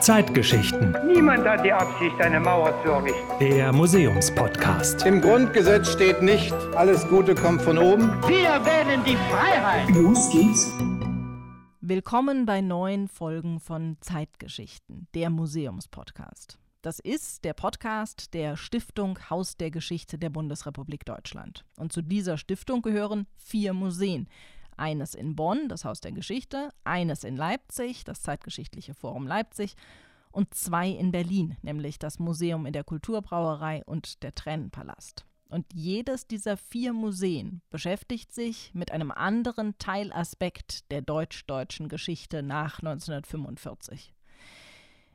Zeitgeschichten. Niemand hat die Absicht, eine Mauer zu errichten. Der Museumspodcast. Im Grundgesetz steht nicht, alles Gute kommt von oben. Wir wählen die Freiheit. Los geht's. Willkommen bei neuen Folgen von Zeitgeschichten, der Museumspodcast. Das ist der Podcast der Stiftung Haus der Geschichte der Bundesrepublik Deutschland. Und zu dieser Stiftung gehören vier Museen. Eines in Bonn, das Haus der Geschichte, eines in Leipzig, das Zeitgeschichtliche Forum Leipzig und zwei in Berlin, nämlich das Museum in der Kulturbrauerei und der Tränenpalast. Und jedes dieser vier Museen beschäftigt sich mit einem anderen Teilaspekt der deutsch-deutschen Geschichte nach 1945.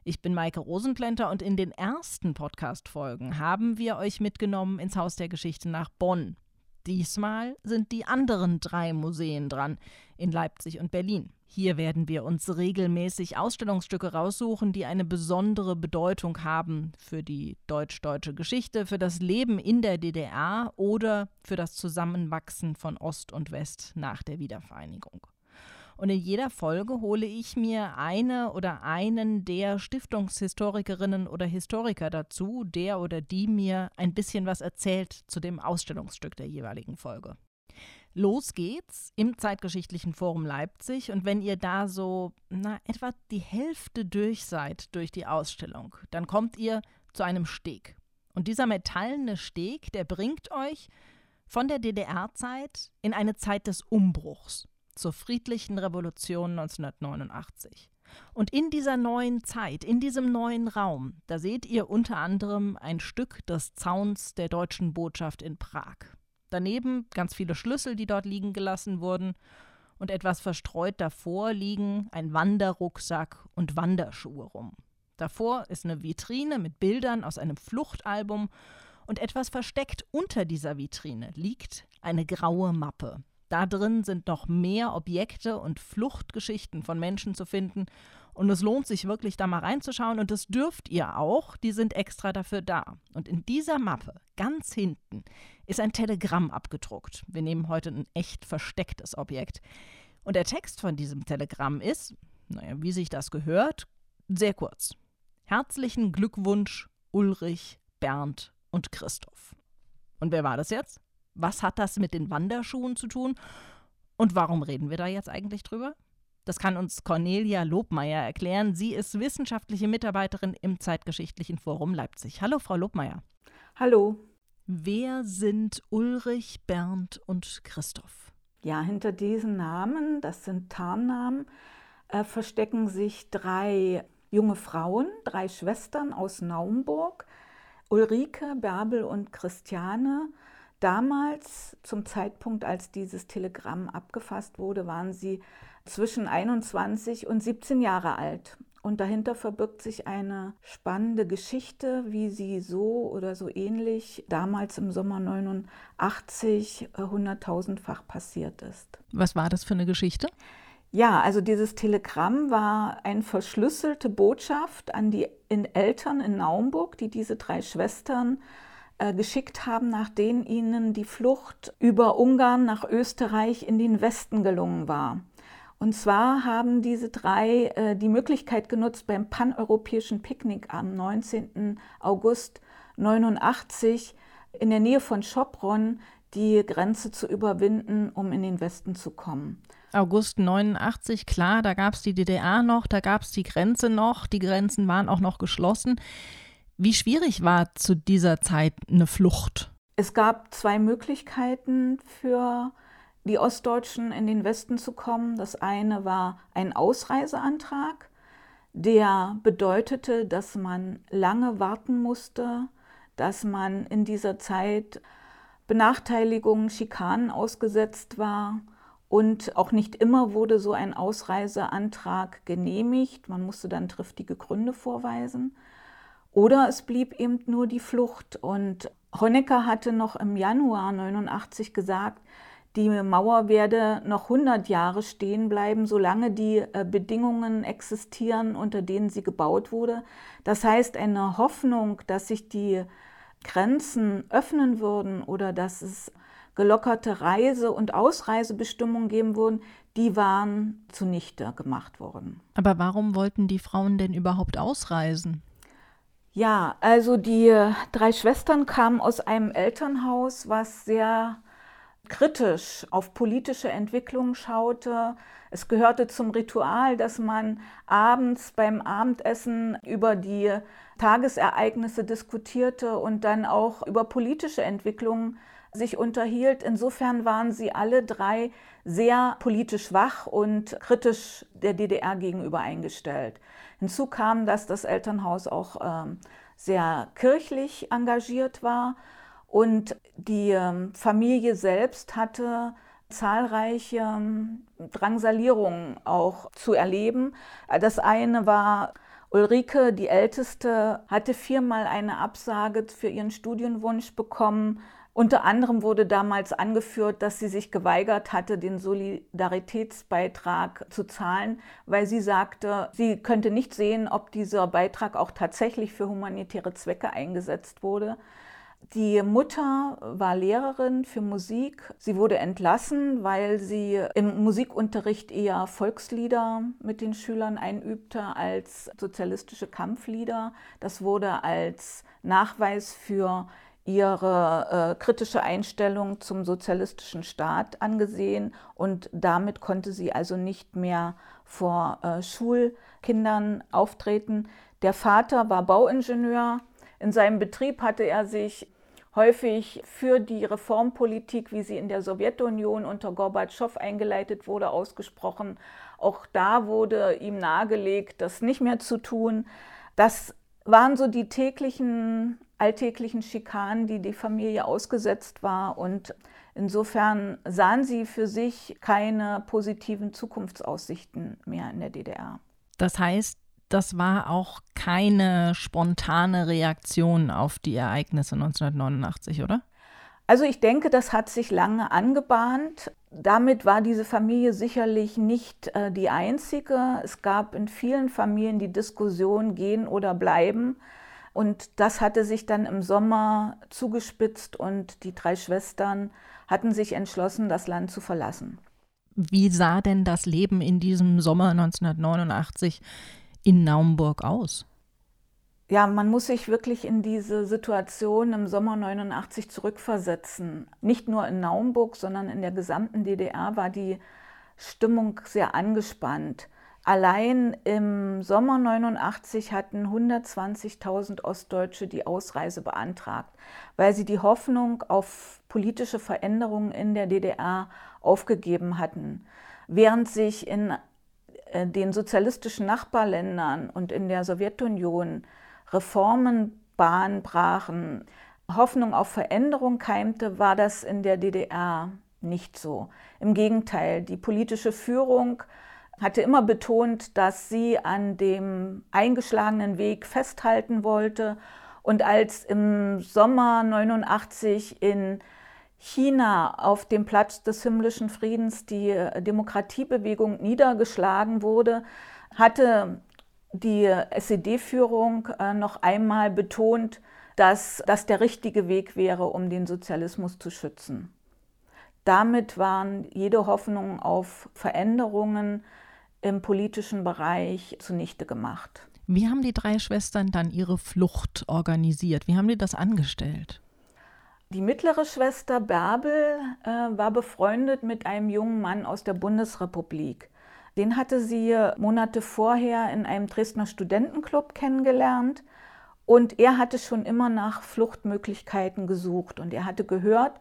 Ich bin Maike Rosenplenter und in den ersten Podcast-Folgen haben wir euch mitgenommen ins Haus der Geschichte nach Bonn. Diesmal sind die anderen drei Museen dran, in Leipzig und Berlin. Hier werden wir uns regelmäßig Ausstellungsstücke raussuchen, die eine besondere Bedeutung haben für die deutsch-deutsche Geschichte, für das Leben in der DDR oder für das Zusammenwachsen von Ost und West nach der Wiedervereinigung. Und in jeder Folge hole ich mir eine oder einen der Stiftungshistorikerinnen oder Historiker dazu, der oder die mir ein bisschen was erzählt zu dem Ausstellungsstück der jeweiligen Folge. Los geht's im Zeitgeschichtlichen Forum Leipzig und wenn ihr da so na, etwa die Hälfte durch seid durch die Ausstellung, dann kommt ihr zu einem Steg. Und dieser metallene Steg, der bringt euch von der DDR-Zeit in eine Zeit des Umbruchs zur friedlichen Revolution 1989. Und in dieser neuen Zeit, in diesem neuen Raum, da seht ihr unter anderem ein Stück des Zauns der deutschen Botschaft in Prag. Daneben ganz viele Schlüssel, die dort liegen gelassen wurden. Und etwas verstreut davor liegen ein Wanderrucksack und Wanderschuhe rum. Davor ist eine Vitrine mit Bildern aus einem Fluchtalbum und etwas versteckt unter dieser Vitrine liegt eine graue Mappe. Da drin sind noch mehr Objekte und Fluchtgeschichten von Menschen zu finden. Und es lohnt sich wirklich, da mal reinzuschauen. Und das dürft ihr auch. Die sind extra dafür da. Und in dieser Mappe, ganz hinten, ist ein Telegramm abgedruckt. Wir nehmen heute ein echt verstecktes Objekt. Und der Text von diesem Telegramm ist, naja, wie sich das gehört, sehr kurz. Herzlichen Glückwunsch, Ulrich, Bernd und Christoph. Und wer war das jetzt? Was hat das mit den Wanderschuhen zu tun? Und warum reden wir da jetzt eigentlich drüber? Das kann uns Cornelia Lobmeier erklären. Sie ist wissenschaftliche Mitarbeiterin im Zeitgeschichtlichen Forum Leipzig. Hallo, Frau Lobmeier. Hallo. Wer sind Ulrich, Bernd und Christoph? Ja, hinter diesen Namen, das sind Tarnnamen, äh, verstecken sich drei junge Frauen, drei Schwestern aus Naumburg, Ulrike, Bärbel und Christiane. Damals, zum Zeitpunkt, als dieses Telegramm abgefasst wurde, waren sie zwischen 21 und 17 Jahre alt. Und dahinter verbirgt sich eine spannende Geschichte, wie sie so oder so ähnlich damals im Sommer 89 hunderttausendfach passiert ist. Was war das für eine Geschichte? Ja, also dieses Telegramm war eine verschlüsselte Botschaft an die Eltern in Naumburg, die diese drei Schwestern äh, geschickt haben, nachdem ihnen die Flucht über Ungarn nach Österreich in den Westen gelungen war. Und zwar haben diese drei äh, die Möglichkeit genutzt, beim paneuropäischen Picknick am 19. August 89 in der Nähe von Schopron die Grenze zu überwinden, um in den Westen zu kommen. August 89, klar, da gab es die DDR noch, da gab es die Grenze noch, die Grenzen waren auch noch geschlossen. Wie schwierig war zu dieser Zeit eine Flucht? Es gab zwei Möglichkeiten für die Ostdeutschen in den Westen zu kommen. Das eine war ein Ausreiseantrag, der bedeutete, dass man lange warten musste, dass man in dieser Zeit Benachteiligungen, Schikanen ausgesetzt war. Und auch nicht immer wurde so ein Ausreiseantrag genehmigt. Man musste dann triftige Gründe vorweisen. Oder es blieb eben nur die Flucht. Und Honecker hatte noch im Januar 89 gesagt, die Mauer werde noch 100 Jahre stehen bleiben, solange die äh, Bedingungen existieren, unter denen sie gebaut wurde. Das heißt, eine Hoffnung, dass sich die Grenzen öffnen würden oder dass es gelockerte Reise- und Ausreisebestimmungen geben wurden, die waren zunichte gemacht worden. Aber warum wollten die Frauen denn überhaupt ausreisen? Ja, also die drei Schwestern kamen aus einem Elternhaus, was sehr kritisch auf politische Entwicklungen schaute. Es gehörte zum Ritual, dass man abends beim Abendessen über die Tagesereignisse diskutierte und dann auch über politische Entwicklungen sich unterhielt. Insofern waren sie alle drei sehr politisch wach und kritisch der DDR gegenüber eingestellt. Hinzu kam, dass das Elternhaus auch äh, sehr kirchlich engagiert war und die ähm, Familie selbst hatte zahlreiche ähm, Drangsalierungen auch zu erleben. Das eine war, Ulrike, die Älteste, hatte viermal eine Absage für ihren Studienwunsch bekommen. Unter anderem wurde damals angeführt, dass sie sich geweigert hatte, den Solidaritätsbeitrag zu zahlen, weil sie sagte, sie könnte nicht sehen, ob dieser Beitrag auch tatsächlich für humanitäre Zwecke eingesetzt wurde. Die Mutter war Lehrerin für Musik. Sie wurde entlassen, weil sie im Musikunterricht eher Volkslieder mit den Schülern einübte als sozialistische Kampflieder. Das wurde als Nachweis für ihre äh, kritische Einstellung zum sozialistischen Staat angesehen und damit konnte sie also nicht mehr vor äh, Schulkindern auftreten. Der Vater war Bauingenieur. In seinem Betrieb hatte er sich häufig für die Reformpolitik, wie sie in der Sowjetunion unter Gorbatschow eingeleitet wurde, ausgesprochen. Auch da wurde ihm nahegelegt, das nicht mehr zu tun. Das waren so die täglichen, alltäglichen Schikanen, die die Familie ausgesetzt war. Und insofern sahen sie für sich keine positiven Zukunftsaussichten mehr in der DDR. Das heißt, das war auch keine spontane Reaktion auf die Ereignisse 1989, oder? Also ich denke, das hat sich lange angebahnt. Damit war diese Familie sicherlich nicht äh, die einzige. Es gab in vielen Familien die Diskussion gehen oder bleiben. Und das hatte sich dann im Sommer zugespitzt und die drei Schwestern hatten sich entschlossen, das Land zu verlassen. Wie sah denn das Leben in diesem Sommer 1989 in Naumburg aus? Ja, man muss sich wirklich in diese Situation im Sommer 89 zurückversetzen. Nicht nur in Naumburg, sondern in der gesamten DDR war die Stimmung sehr angespannt. Allein im Sommer 89 hatten 120.000 Ostdeutsche die Ausreise beantragt, weil sie die Hoffnung auf politische Veränderungen in der DDR aufgegeben hatten. Während sich in äh, den sozialistischen Nachbarländern und in der Sowjetunion Reformen Bahn brachen, Hoffnung auf Veränderung keimte, war das in der DDR nicht so. Im Gegenteil, die politische Führung hatte immer betont, dass sie an dem eingeschlagenen Weg festhalten wollte. Und als im Sommer 89 in China auf dem Platz des himmlischen Friedens die Demokratiebewegung niedergeschlagen wurde, hatte die SED-Führung äh, noch einmal betont, dass das der richtige Weg wäre, um den Sozialismus zu schützen. Damit waren jede Hoffnung auf Veränderungen im politischen Bereich zunichte gemacht. Wie haben die drei Schwestern dann ihre Flucht organisiert? Wie haben die das angestellt? Die mittlere Schwester Bärbel äh, war befreundet mit einem jungen Mann aus der Bundesrepublik. Den hatte sie Monate vorher in einem Dresdner Studentenclub kennengelernt und er hatte schon immer nach Fluchtmöglichkeiten gesucht und er hatte gehört,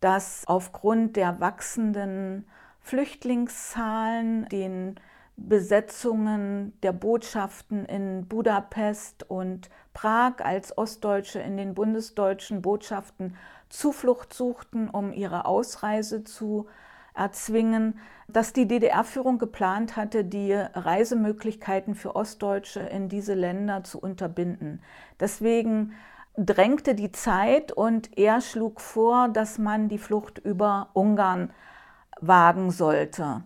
dass aufgrund der wachsenden Flüchtlingszahlen, den Besetzungen der Botschaften in Budapest und Prag als Ostdeutsche in den bundesdeutschen Botschaften Zuflucht suchten, um ihre Ausreise zu erzwingen, dass die DDR-Führung geplant hatte, die Reisemöglichkeiten für Ostdeutsche in diese Länder zu unterbinden. Deswegen drängte die Zeit und er schlug vor, dass man die Flucht über Ungarn wagen sollte.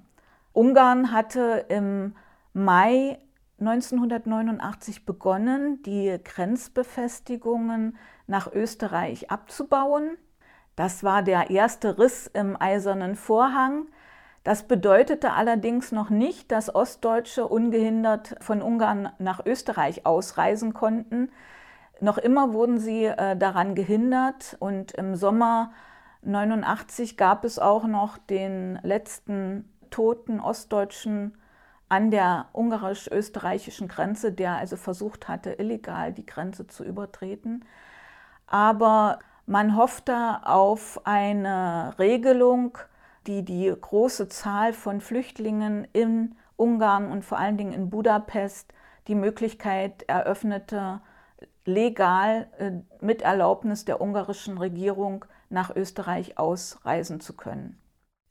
Ungarn hatte im Mai 1989 begonnen, die Grenzbefestigungen nach Österreich abzubauen. Das war der erste Riss im eisernen Vorhang. Das bedeutete allerdings noch nicht, dass Ostdeutsche ungehindert von Ungarn nach Österreich ausreisen konnten. Noch immer wurden sie äh, daran gehindert und im Sommer 89 gab es auch noch den letzten toten Ostdeutschen an der ungarisch-österreichischen Grenze, der also versucht hatte, illegal die Grenze zu übertreten. Aber man hoffte auf eine Regelung, die die große Zahl von Flüchtlingen in Ungarn und vor allen Dingen in Budapest die Möglichkeit eröffnete, legal äh, mit Erlaubnis der ungarischen Regierung nach Österreich ausreisen zu können.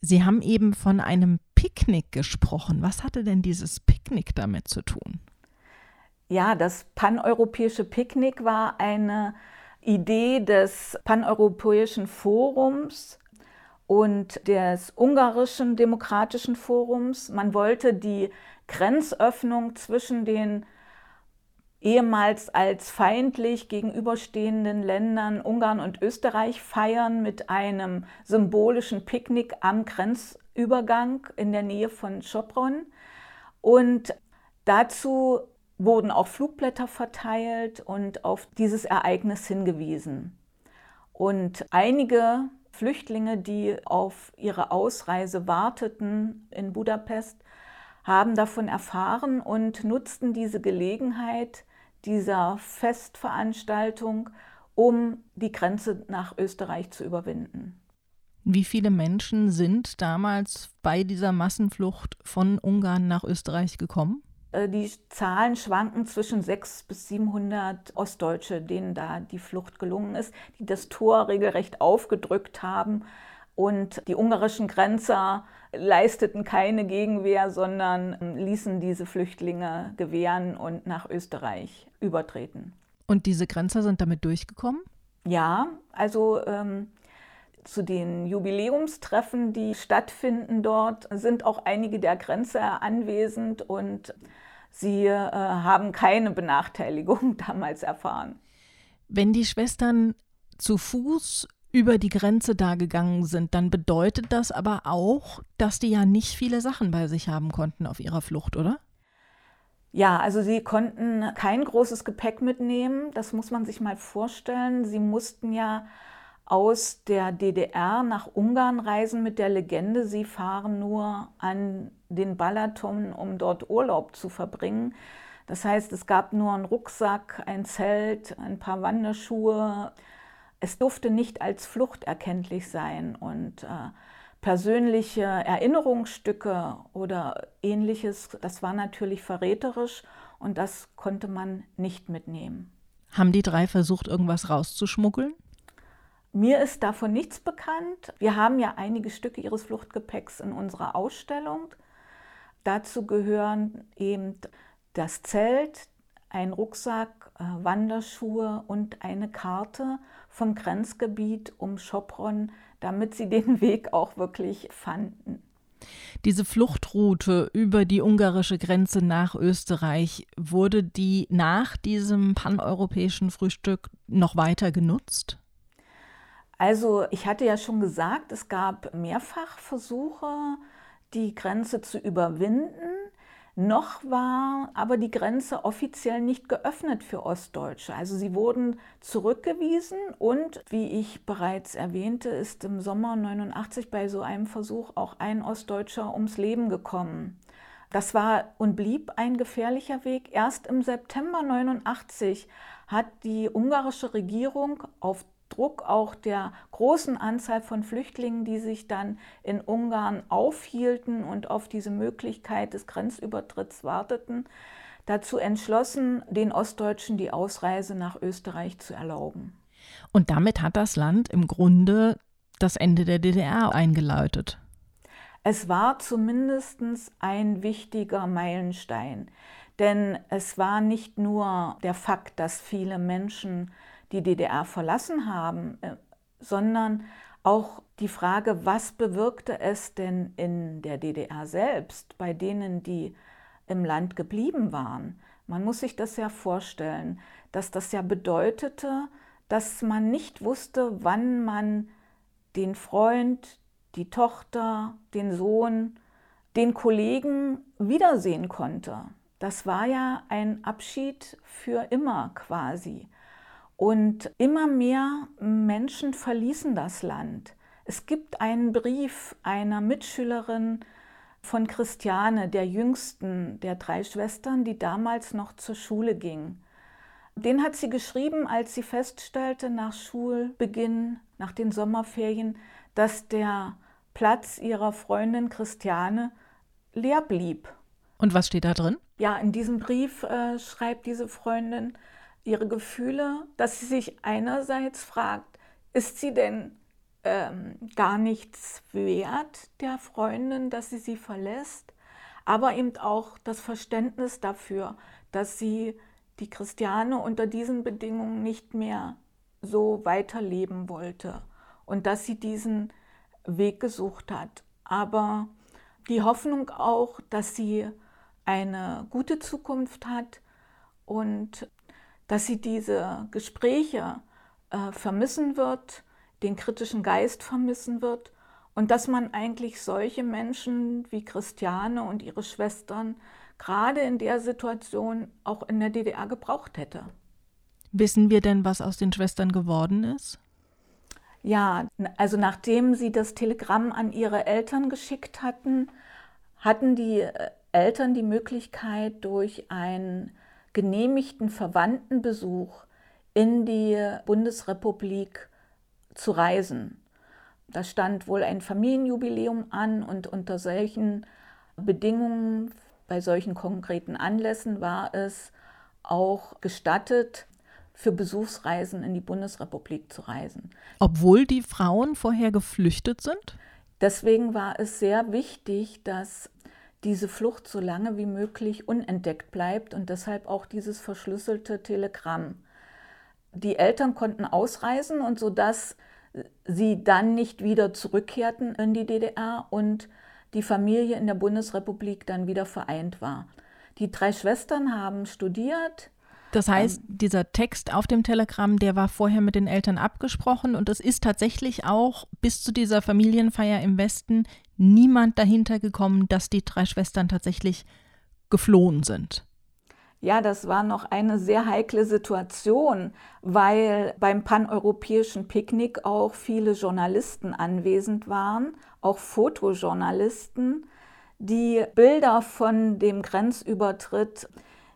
Sie haben eben von einem Picknick gesprochen. Was hatte denn dieses Picknick damit zu tun? Ja, das paneuropäische Picknick war eine Idee des paneuropäischen Forums und des ungarischen demokratischen Forums. Man wollte die Grenzöffnung zwischen den ehemals als feindlich gegenüberstehenden Ländern Ungarn und Österreich feiern mit einem symbolischen Picknick am Grenzübergang in der Nähe von Schopron. Und dazu wurden auch Flugblätter verteilt und auf dieses Ereignis hingewiesen. Und einige Flüchtlinge, die auf ihre Ausreise warteten in Budapest, haben davon erfahren und nutzten diese Gelegenheit, dieser Festveranstaltung, um die Grenze nach Österreich zu überwinden. Wie viele Menschen sind damals bei dieser Massenflucht von Ungarn nach Österreich gekommen? Äh, die Zahlen schwanken zwischen 600 bis 700 Ostdeutsche, denen da die Flucht gelungen ist, die das Tor regelrecht aufgedrückt haben. Und die ungarischen Grenzer leisteten keine Gegenwehr, sondern ähm, ließen diese Flüchtlinge gewähren und nach Österreich übertreten. Und diese Grenzer sind damit durchgekommen? Ja, also ähm, zu den Jubiläumstreffen, die stattfinden dort, sind auch einige der Grenzer anwesend und sie äh, haben keine Benachteiligung damals erfahren. Wenn die Schwestern zu Fuß über die Grenze da gegangen sind, dann bedeutet das aber auch, dass die ja nicht viele Sachen bei sich haben konnten auf ihrer Flucht, oder? Ja, also sie konnten kein großes Gepäck mitnehmen. Das muss man sich mal vorstellen. Sie mussten ja aus der DDR nach Ungarn reisen mit der Legende, sie fahren nur an den Balaton, um dort Urlaub zu verbringen. Das heißt, es gab nur einen Rucksack, ein Zelt, ein paar Wanderschuhe, es durfte nicht als Flucht erkenntlich sein und äh, persönliche Erinnerungsstücke oder ähnliches, das war natürlich verräterisch und das konnte man nicht mitnehmen. Haben die drei versucht, irgendwas rauszuschmuggeln? Mir ist davon nichts bekannt. Wir haben ja einige Stücke ihres Fluchtgepäcks in unserer Ausstellung. Dazu gehören eben das Zelt, ein Rucksack, äh, Wanderschuhe und eine Karte vom Grenzgebiet um Schopron, damit sie den Weg auch wirklich fanden. Diese Fluchtroute über die ungarische Grenze nach Österreich, wurde die nach diesem paneuropäischen Frühstück noch weiter genutzt? Also ich hatte ja schon gesagt, es gab mehrfach Versuche, die Grenze zu überwinden. Noch war aber die Grenze offiziell nicht geöffnet für Ostdeutsche. Also sie wurden zurückgewiesen und, wie ich bereits erwähnte, ist im Sommer 89 bei so einem Versuch auch ein Ostdeutscher ums Leben gekommen. Das war und blieb ein gefährlicher Weg. Erst im September 89 hat die ungarische Regierung auf Druck auch der großen Anzahl von Flüchtlingen, die sich dann in Ungarn aufhielten und auf diese Möglichkeit des Grenzübertritts warteten, dazu entschlossen, den Ostdeutschen die Ausreise nach Österreich zu erlauben. Und damit hat das Land im Grunde das Ende der DDR eingeläutet. Es war zumindest ein wichtiger Meilenstein, denn es war nicht nur der Fakt, dass viele Menschen die DDR verlassen haben, äh, sondern auch die Frage, was bewirkte es denn in der DDR selbst bei denen, die im Land geblieben waren. Man muss sich das ja vorstellen, dass das ja bedeutete, dass man nicht wusste, wann man den Freund, die Tochter, den Sohn, den Kollegen wiedersehen konnte. Das war ja ein Abschied für immer quasi. Und immer mehr Menschen verließen das Land. Es gibt einen Brief einer Mitschülerin von Christiane, der jüngsten der drei Schwestern, die damals noch zur Schule ging. Den hat sie geschrieben, als sie feststellte nach Schulbeginn, nach den Sommerferien, dass der Platz ihrer Freundin Christiane leer blieb. Und was steht da drin? Ja, in diesem Brief äh, schreibt diese Freundin ihre Gefühle, dass sie sich einerseits fragt, ist sie denn ähm, gar nichts wert der Freundin, dass sie sie verlässt, aber eben auch das Verständnis dafür, dass sie die Christiane unter diesen Bedingungen nicht mehr so weiterleben wollte und dass sie diesen Weg gesucht hat. Aber die Hoffnung auch, dass sie eine gute Zukunft hat und dass sie diese Gespräche äh, vermissen wird, den kritischen Geist vermissen wird und dass man eigentlich solche Menschen wie Christiane und ihre Schwestern gerade in der Situation auch in der DDR gebraucht hätte. Wissen wir denn, was aus den Schwestern geworden ist? Ja, also nachdem sie das Telegramm an ihre Eltern geschickt hatten, hatten die äh, Eltern die Möglichkeit, durch einen genehmigten Verwandtenbesuch in die Bundesrepublik zu reisen. Da stand wohl ein Familienjubiläum an und unter solchen Bedingungen, bei solchen konkreten Anlässen war es auch gestattet, für Besuchsreisen in die Bundesrepublik zu reisen. Obwohl die Frauen vorher geflüchtet sind? Deswegen war es sehr wichtig, dass diese Flucht so lange wie möglich unentdeckt bleibt und deshalb auch dieses verschlüsselte Telegramm. Die Eltern konnten ausreisen und so dass sie dann nicht wieder zurückkehrten in die DDR und die Familie in der Bundesrepublik dann wieder vereint war. Die drei Schwestern haben studiert, das heißt, ähm, dieser Text auf dem Telegramm, der war vorher mit den Eltern abgesprochen und es ist tatsächlich auch bis zu dieser Familienfeier im Westen niemand dahinter gekommen, dass die drei Schwestern tatsächlich geflohen sind. Ja, das war noch eine sehr heikle Situation, weil beim paneuropäischen Picknick auch viele Journalisten anwesend waren, auch Fotojournalisten, die Bilder von dem Grenzübertritt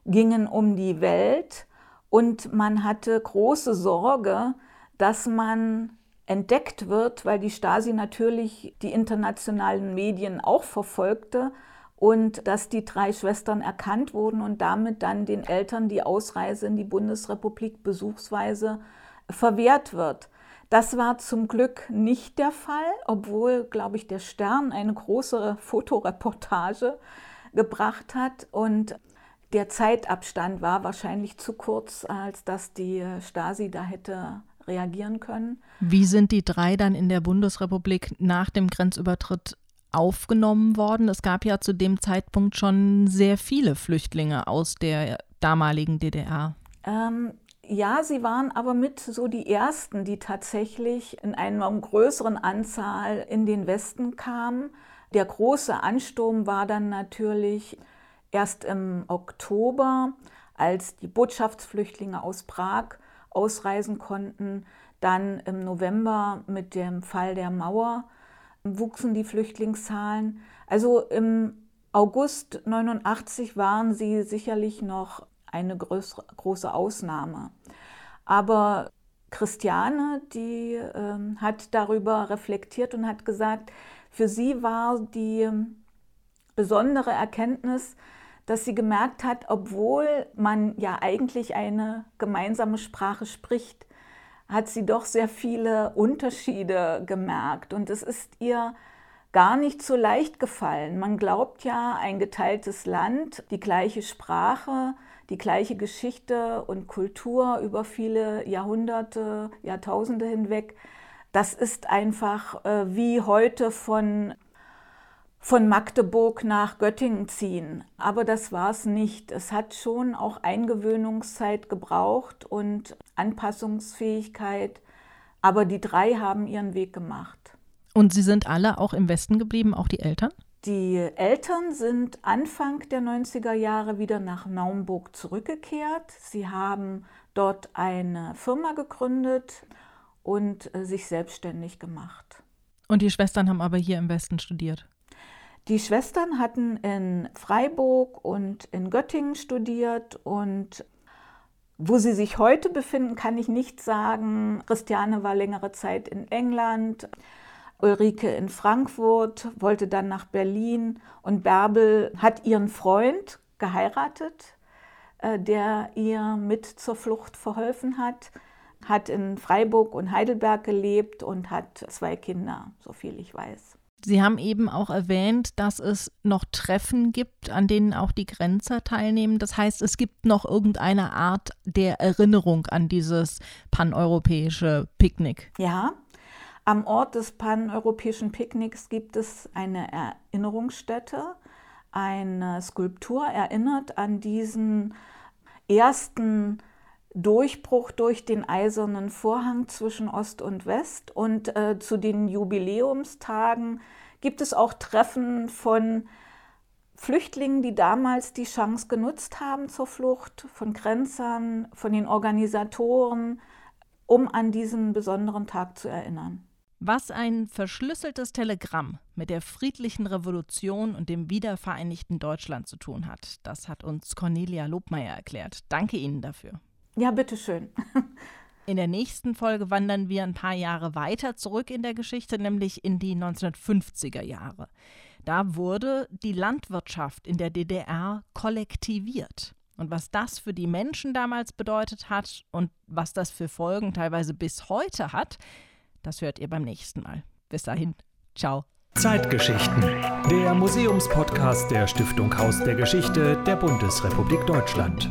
gingen um die Welt und man hatte große Sorge, dass man entdeckt wird, weil die Stasi natürlich die internationalen Medien auch verfolgte und dass die drei Schwestern erkannt wurden und damit dann den Eltern die Ausreise in die Bundesrepublik besuchsweise verwehrt wird. Das war zum Glück nicht der Fall, obwohl, glaube ich, der Stern eine große Fotoreportage gebracht hat und der Zeitabstand war wahrscheinlich zu kurz, als dass die Stasi da hätte reagieren können. Wie sind die drei dann in der Bundesrepublik nach dem Grenzübertritt aufgenommen worden? Es gab ja zu dem Zeitpunkt schon sehr viele Flüchtlinge aus der damaligen DDR. Ähm, ja, sie waren aber mit so die ersten, die tatsächlich in einer größeren Anzahl in den Westen kamen. Der große Ansturm war dann natürlich Erst im Oktober, als die Botschaftsflüchtlinge aus Prag ausreisen konnten, dann im November mit dem Fall der Mauer wuchsen die Flüchtlingszahlen. Also im August 89 waren sie sicherlich noch eine größere, große Ausnahme. Aber Christiane, die äh, hat darüber reflektiert und hat gesagt, für sie war die besondere Erkenntnis, dass sie gemerkt hat, obwohl man ja eigentlich eine gemeinsame Sprache spricht, hat sie doch sehr viele Unterschiede gemerkt. Und es ist ihr gar nicht so leicht gefallen. Man glaubt ja, ein geteiltes Land, die gleiche Sprache, die gleiche Geschichte und Kultur über viele Jahrhunderte, Jahrtausende hinweg, das ist einfach äh, wie heute von von Magdeburg nach Göttingen ziehen. Aber das war es nicht. Es hat schon auch Eingewöhnungszeit gebraucht und Anpassungsfähigkeit. Aber die drei haben ihren Weg gemacht. Und sie sind alle auch im Westen geblieben, auch die Eltern? Die Eltern sind Anfang der 90er Jahre wieder nach Naumburg zurückgekehrt. Sie haben dort eine Firma gegründet und äh, sich selbstständig gemacht. Und die Schwestern haben aber hier im Westen studiert? Die Schwestern hatten in Freiburg und in Göttingen studiert und wo sie sich heute befinden, kann ich nicht sagen. Christiane war längere Zeit in England, Ulrike in Frankfurt, wollte dann nach Berlin und Bärbel hat ihren Freund geheiratet, äh, der ihr mit zur Flucht verholfen hat, hat in Freiburg und Heidelberg gelebt und hat zwei Kinder, so viel ich weiß. Sie haben eben auch erwähnt, dass es noch Treffen gibt, an denen auch die Grenzer teilnehmen. Das heißt, es gibt noch irgendeine Art der Erinnerung an dieses paneuropäische Picknick. Ja, am Ort des paneuropäischen Picknicks gibt es eine Erinnerungsstätte. Eine Skulptur erinnert an diesen ersten Durchbruch durch den eisernen Vorhang zwischen Ost und West. Und äh, zu den Jubiläumstagen gibt es auch Treffen von Flüchtlingen, die damals die Chance genutzt haben zur Flucht, von Grenzern, von den Organisatoren, um an diesen besonderen Tag zu erinnern. Was ein verschlüsseltes Telegramm mit der friedlichen Revolution und dem wiedervereinigten Deutschland zu tun hat, das hat uns Cornelia Lobmeier erklärt. Danke Ihnen dafür. Ja, bitteschön. In der nächsten Folge wandern wir ein paar Jahre weiter zurück in der Geschichte, nämlich in die 1950er Jahre. Da wurde die Landwirtschaft in der DDR kollektiviert. Und was das für die Menschen damals bedeutet hat und was das für Folgen teilweise bis heute hat, das hört ihr beim nächsten Mal. Bis dahin, ciao. Zeitgeschichten, der Museumspodcast der Stiftung Haus der Geschichte der Bundesrepublik Deutschland.